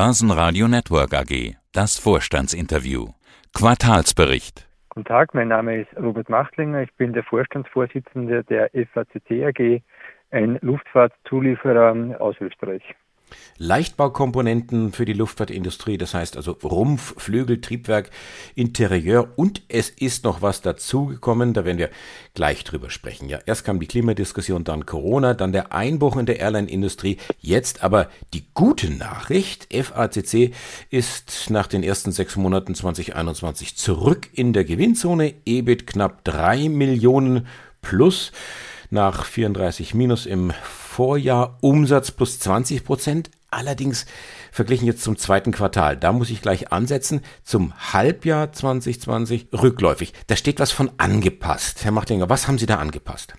Börsenradio Network AG. Das Vorstandsinterview. Quartalsbericht. Guten Tag, mein Name ist Robert Machtlinger. Ich bin der Vorstandsvorsitzende der FACC AG, ein Luftfahrtzulieferer aus Österreich. Leichtbaukomponenten für die Luftfahrtindustrie, das heißt also Rumpf, Flügel, Triebwerk, Interieur. Und es ist noch was dazugekommen, da werden wir gleich drüber sprechen. Ja, erst kam die Klimadiskussion, dann Corona, dann der Einbruch in der Airline-Industrie, jetzt aber die gute Nachricht, FACC ist nach den ersten sechs Monaten 2021 zurück in der Gewinnzone, EBIT knapp drei Millionen plus nach 34 minus im Vorjahr, Umsatz plus 20 Prozent. Allerdings verglichen jetzt zum zweiten Quartal, da muss ich gleich ansetzen, zum Halbjahr 2020 rückläufig. Da steht was von angepasst. Herr Machtinger, was haben Sie da angepasst?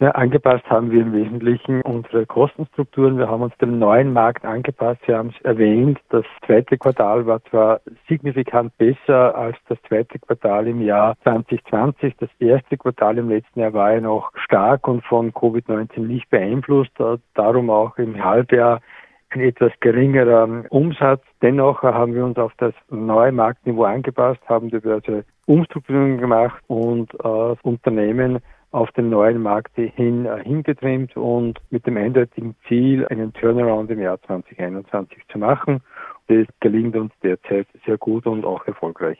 Ja, angepasst haben wir im Wesentlichen unsere Kostenstrukturen. Wir haben uns dem neuen Markt angepasst. Sie haben es erwähnt, das zweite Quartal war zwar signifikant besser als das zweite Quartal im Jahr 2020. Das erste Quartal im letzten Jahr war ja noch stark und von Covid-19 nicht beeinflusst. Darum auch im Halbjahr ein etwas geringerer Umsatz. Dennoch haben wir uns auf das neue Marktniveau angepasst, haben diverse Umstrukturierungen gemacht und äh, Unternehmen auf den neuen Markt hin äh, hingetrimmt und mit dem eindeutigen Ziel, einen Turnaround im Jahr 2021 zu machen. Das gelingt uns derzeit sehr gut und auch erfolgreich.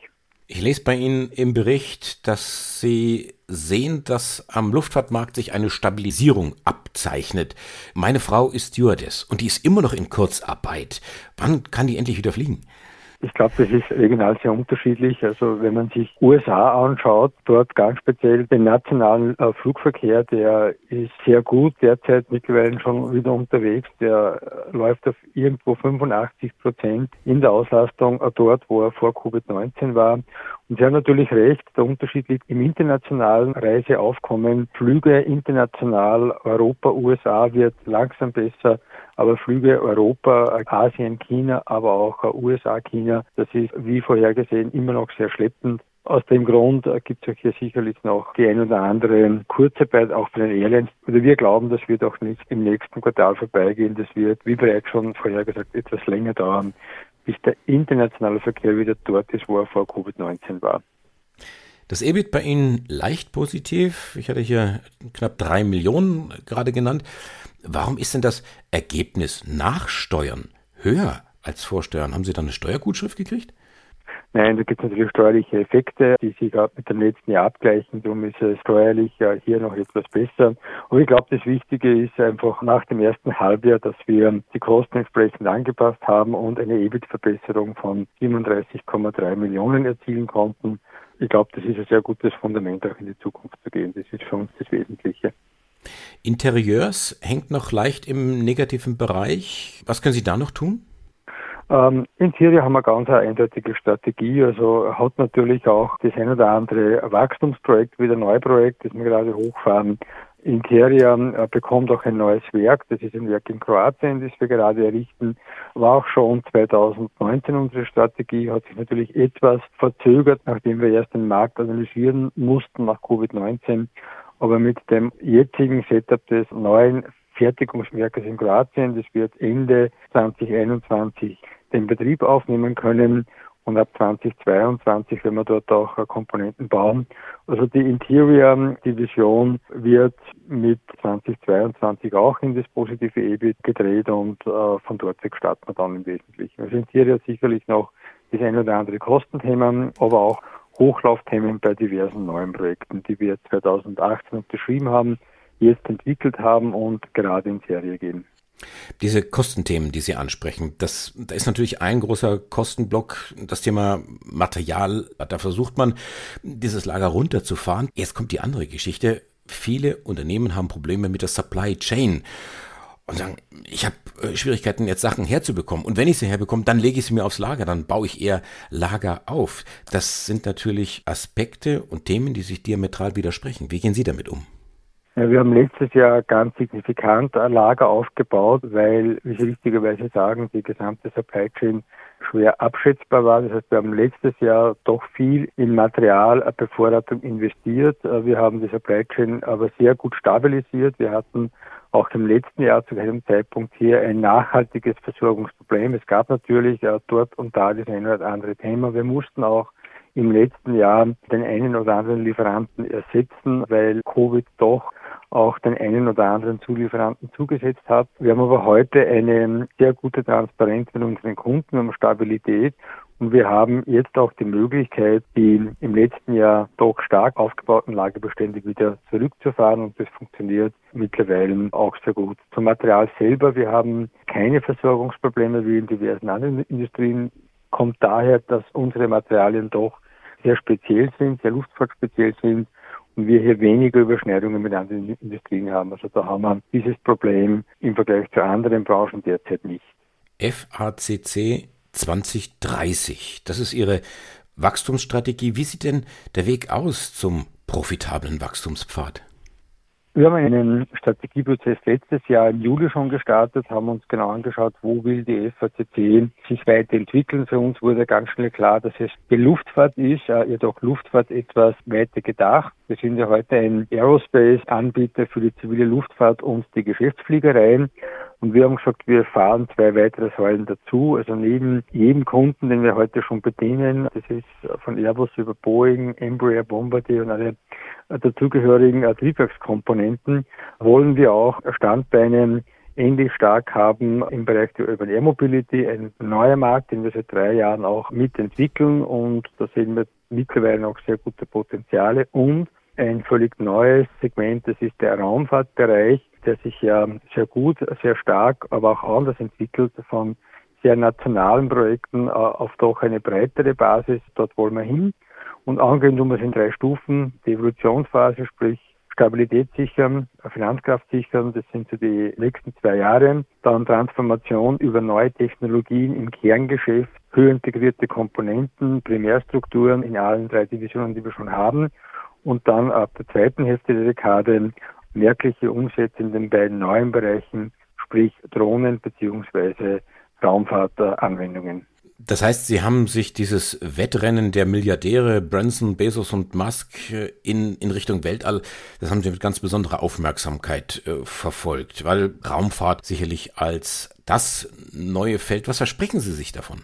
Ich lese bei Ihnen im Bericht, dass Sie sehen, dass am Luftfahrtmarkt sich eine Stabilisierung abzeichnet. Meine Frau ist Stewardess und die ist immer noch in Kurzarbeit. Wann kann die endlich wieder fliegen? Ich glaube, das ist regional sehr unterschiedlich. Also wenn man sich USA anschaut, dort ganz speziell den nationalen äh, Flugverkehr, der ist sehr gut, derzeit mittlerweile schon wieder unterwegs. Der äh, läuft auf irgendwo 85 Prozent in der Auslastung äh, dort, wo er vor Covid-19 war. Und Sie haben natürlich recht, der Unterschied liegt im internationalen Reiseaufkommen. Flüge international, Europa, USA wird langsam besser, aber Flüge Europa, Asien, China, aber auch USA, China, das ist wie vorhergesehen immer noch sehr schleppend. Aus dem Grund gibt es hier sicherlich noch die ein oder andere Kurzarbeit auch bei den Airlines. Oder wir glauben, das wird auch nicht im nächsten Quartal vorbeigehen. Das wird, wie bereits schon vorhergesagt, etwas länger dauern, bis der internationale Verkehr wieder dort ist, wo er vor Covid-19 war. Das EBIT bei Ihnen leicht positiv. Ich hatte hier knapp drei Millionen gerade genannt. Warum ist denn das Ergebnis nach Steuern höher als vor Steuern? Haben Sie da eine Steuergutschrift gekriegt? Nein, da gibt es natürlich steuerliche Effekte, die sich auch mit dem letzten Jahr abgleichen. Darum ist es steuerlich ja hier noch etwas besser. Und ich glaube, das Wichtige ist einfach nach dem ersten Halbjahr, dass wir die Kosten entsprechend angepasst haben und eine EBIT-Verbesserung von 37,3 Millionen erzielen konnten. Ich glaube, das ist ein sehr gutes Fundament, auch in die Zukunft zu gehen. Das ist für uns das Wesentliche. Interieurs hängt noch leicht im negativen Bereich. Was können Sie da noch tun? Ähm, in Syrien haben wir ganz eine eindeutige Strategie, also hat natürlich auch das ein oder andere Wachstumsprojekt, wieder Neuprojekt, das wir gerade hochfahren. Interia äh, bekommt auch ein neues Werk, das ist ein Werk in Kroatien, das wir gerade errichten. War auch schon 2019 unsere Strategie, hat sich natürlich etwas verzögert, nachdem wir erst den Markt analysieren mussten nach Covid-19. Aber mit dem jetzigen Setup des neuen Fertigungswerkes in Kroatien, das wird Ende 2021 den Betrieb aufnehmen können und ab 2022, wenn wir dort auch Komponenten bauen. Also die Interior-Division wird mit 2022 auch in das positive EBIT gedreht und äh, von dort weg starten wir dann im Wesentlichen. Also Interior sicherlich noch das ein oder andere Kostenthema, aber auch Hochlaufthemen bei diversen neuen Projekten, die wir 2018 unterschrieben haben, jetzt entwickelt haben und gerade in Serie gehen. Diese Kostenthemen, die Sie ansprechen, das, da ist natürlich ein großer Kostenblock, das Thema Material. Da versucht man, dieses Lager runterzufahren. Jetzt kommt die andere Geschichte. Viele Unternehmen haben Probleme mit der Supply Chain und sagen, ich habe äh, Schwierigkeiten, jetzt Sachen herzubekommen. Und wenn ich sie herbekomme, dann lege ich sie mir aufs Lager, dann baue ich eher Lager auf. Das sind natürlich Aspekte und Themen, die sich diametral widersprechen. Wie gehen Sie damit um? Wir haben letztes Jahr ganz signifikant ein Lager aufgebaut, weil, wie Sie richtigerweise sagen, die gesamte Supply Chain schwer abschätzbar war. Das heißt, wir haben letztes Jahr doch viel in Materialbevorratung investiert. Wir haben die Supply Chain aber sehr gut stabilisiert. Wir hatten auch im letzten Jahr zu keinem Zeitpunkt hier ein nachhaltiges Versorgungsproblem. Es gab natürlich dort und da das eine oder andere Thema. Wir mussten auch im letzten Jahr den einen oder anderen Lieferanten ersetzen, weil Covid doch auch den einen oder anderen Zulieferanten zugesetzt hat. Wir haben aber heute eine sehr gute Transparenz mit unseren Kunden, haben Stabilität und wir haben jetzt auch die Möglichkeit, die im letzten Jahr doch stark aufgebauten Lagerbestände wieder zurückzufahren und das funktioniert mittlerweile auch sehr gut. Zum Material selber, wir haben keine Versorgungsprobleme wie in diversen anderen Industrien, kommt daher, dass unsere Materialien doch sehr speziell sind, sehr luftfahrtspeziell sind und wir hier weniger Überschneidungen mit anderen Industrien haben. Also da haben wir dieses Problem im Vergleich zu anderen Branchen derzeit nicht. FACC 2030, das ist Ihre Wachstumsstrategie. Wie sieht denn der Weg aus zum profitablen Wachstumspfad? Wir haben einen Strategieprozess letztes Jahr im Juli schon gestartet, haben uns genau angeschaut, wo will die FACC sich weiterentwickeln. Für uns wurde ganz schnell klar, dass es die Luftfahrt ist, äh, jedoch Luftfahrt etwas weiter gedacht. Wir sind ja heute ein Aerospace-Anbieter für die zivile Luftfahrt und die Geschäftsfliegereien. Und wir haben gesagt, wir fahren zwei weitere Säulen dazu. Also neben jedem Kunden, den wir heute schon bedienen, das ist von Airbus über Boeing, Embraer, Bombardier und alle dazugehörigen Triebwerkskomponenten, wollen wir auch Standbeine ähnlich stark haben im Bereich der Urban Air Mobility, ein neuer Markt, den wir seit drei Jahren auch mitentwickeln und da sehen wir mittlerweile auch sehr gute Potenziale und ein völlig neues Segment, das ist der Raumfahrtbereich, der sich ja sehr gut, sehr stark, aber auch anders entwickelt von sehr nationalen Projekten äh, auf doch eine breitere Basis. Dort wollen wir hin. Und angehen tun wir es in drei Stufen. Die Evolutionsphase, sprich Stabilität sichern, Finanzkraft sichern, das sind so die nächsten zwei Jahre. Dann Transformation über neue Technologien im Kerngeschäft, höherintegrierte Komponenten, Primärstrukturen in allen drei Divisionen, die wir schon haben. Und dann ab der zweiten Hälfte der Dekade merkliche Umsätze in den beiden neuen Bereichen, sprich Drohnen beziehungsweise Raumfahrtanwendungen. Das heißt, Sie haben sich dieses Wettrennen der Milliardäre Branson, Bezos und Musk äh, in, in Richtung Weltall, das haben Sie mit ganz besonderer Aufmerksamkeit äh, verfolgt, weil Raumfahrt sicherlich als das neue Feld, was versprechen Sie sich davon?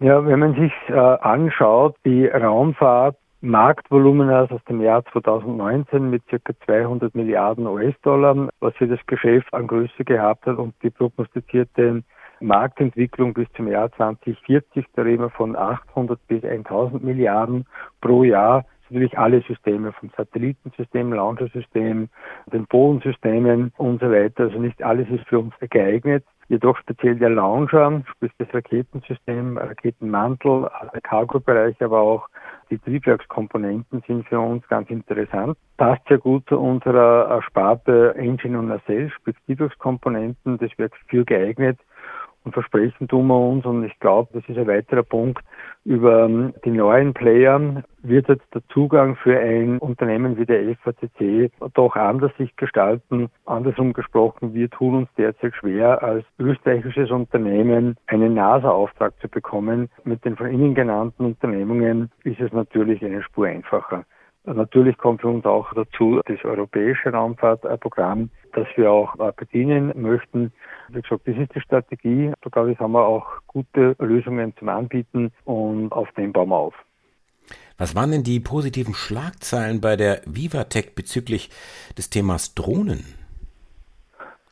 Ja, wenn man sich äh, anschaut, die Raumfahrt Marktvolumina aus dem Jahr 2019 mit circa 200 Milliarden US-Dollar, was hier das Geschäft an Größe gehabt hat und die prognostizierte Marktentwicklung bis zum Jahr 2040, da reden wir von 800 bis 1000 Milliarden pro Jahr. Natürlich alle Systeme, vom Satellitensystem, Launchersystem, den Bodensystemen und so weiter. Also nicht alles ist für uns geeignet. Jedoch speziell der Launcher, sprich das Raketensystem, Raketenmantel, der Cargo-Bereich, aber auch die Triebwerkskomponenten sind für uns ganz interessant. Passt sehr gut zu unserer Sparte Engine und Nacelle, sprich Triebwerkskomponenten. Das wird für geeignet und versprechen tun wir uns, und ich glaube, das ist ein weiterer Punkt, über ähm, die neuen Player wird jetzt der Zugang für ein Unternehmen wie der FACC doch anders sich gestalten. Andersrum gesprochen, wir tun uns derzeit schwer, als österreichisches Unternehmen einen NASA-Auftrag zu bekommen. Mit den von Ihnen genannten Unternehmungen ist es natürlich eine Spur einfacher. Natürlich kommt für uns auch dazu das europäische Raumfahrtprogramm, das wir auch bedienen möchten. Wie gesagt, das ist die Strategie. Da glaube ich, haben wir auch gute Lösungen zum Anbieten und auf dem bauen wir auf. Was waren denn die positiven Schlagzeilen bei der Vivatech bezüglich des Themas Drohnen?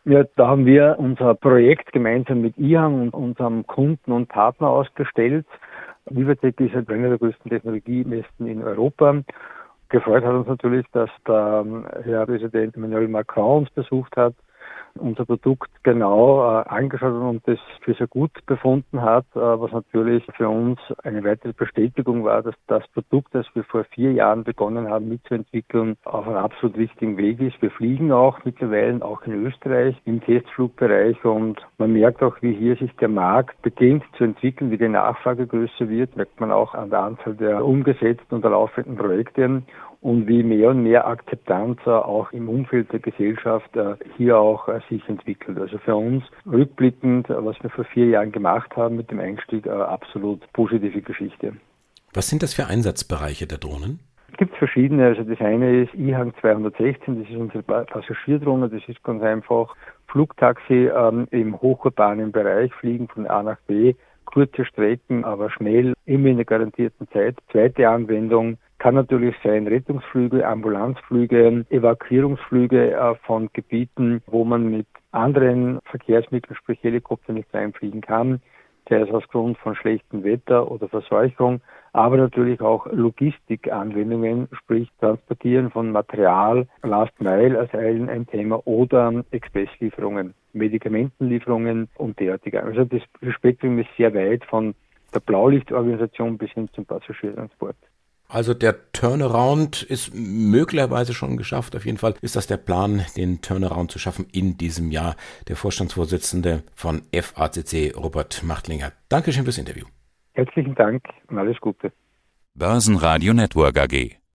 Ja, da haben wir unser Projekt gemeinsam mit IHAN und unserem Kunden und Partner ausgestellt. Vivatech ist halt einer der größten Technologiemessen in Europa Gefreut hat uns natürlich, dass der ähm, Herr Präsident Emmanuel Macron uns besucht hat unser Produkt genau äh, angeschaut und das für sehr gut befunden hat, äh, was natürlich für uns eine weitere Bestätigung war, dass das Produkt, das wir vor vier Jahren begonnen haben mitzuentwickeln, auf einem absolut richtigen Weg ist. Wir fliegen auch mittlerweile auch in Österreich im Testflugbereich und man merkt auch, wie hier sich der Markt beginnt zu entwickeln, wie die Nachfrage größer wird, merkt man auch an der Anzahl der umgesetzten und laufenden Projekte. Und wie mehr und mehr Akzeptanz auch im Umfeld der Gesellschaft hier auch sich entwickelt. Also für uns rückblickend, was wir vor vier Jahren gemacht haben mit dem Einstieg, absolut positive Geschichte. Was sind das für Einsatzbereiche der Drohnen? Es gibt verschiedene. Also das eine ist IHANG 216, das ist unsere Passagierdrohne, das ist ganz einfach Flugtaxi ähm, im hochurbanen Bereich, fliegen von A nach B, kurze Strecken, aber schnell, immer in der garantierten Zeit. Zweite Anwendung kann natürlich sein Rettungsflüge, Ambulanzflüge, Evakuierungsflüge äh, von Gebieten, wo man mit anderen Verkehrsmitteln, sprich Helikopter, nicht reinfliegen kann sei es aus Grund von schlechtem Wetter oder Verseuchung, aber natürlich auch Logistikanwendungen, sprich Transportieren von Material, Last Mile als ein Thema oder Expresslieferungen, Medikamentenlieferungen und derartige. Also das Spektrum ist sehr weit von der Blaulichtorganisation bis hin zum Passagiertransport. Also der Turnaround ist möglicherweise schon geschafft. Auf jeden Fall ist das der Plan, den Turnaround zu schaffen in diesem Jahr. Der Vorstandsvorsitzende von FACC, Robert Machtlinger. Dankeschön fürs Interview. Herzlichen Dank und alles Gute. Börsenradio Network AG.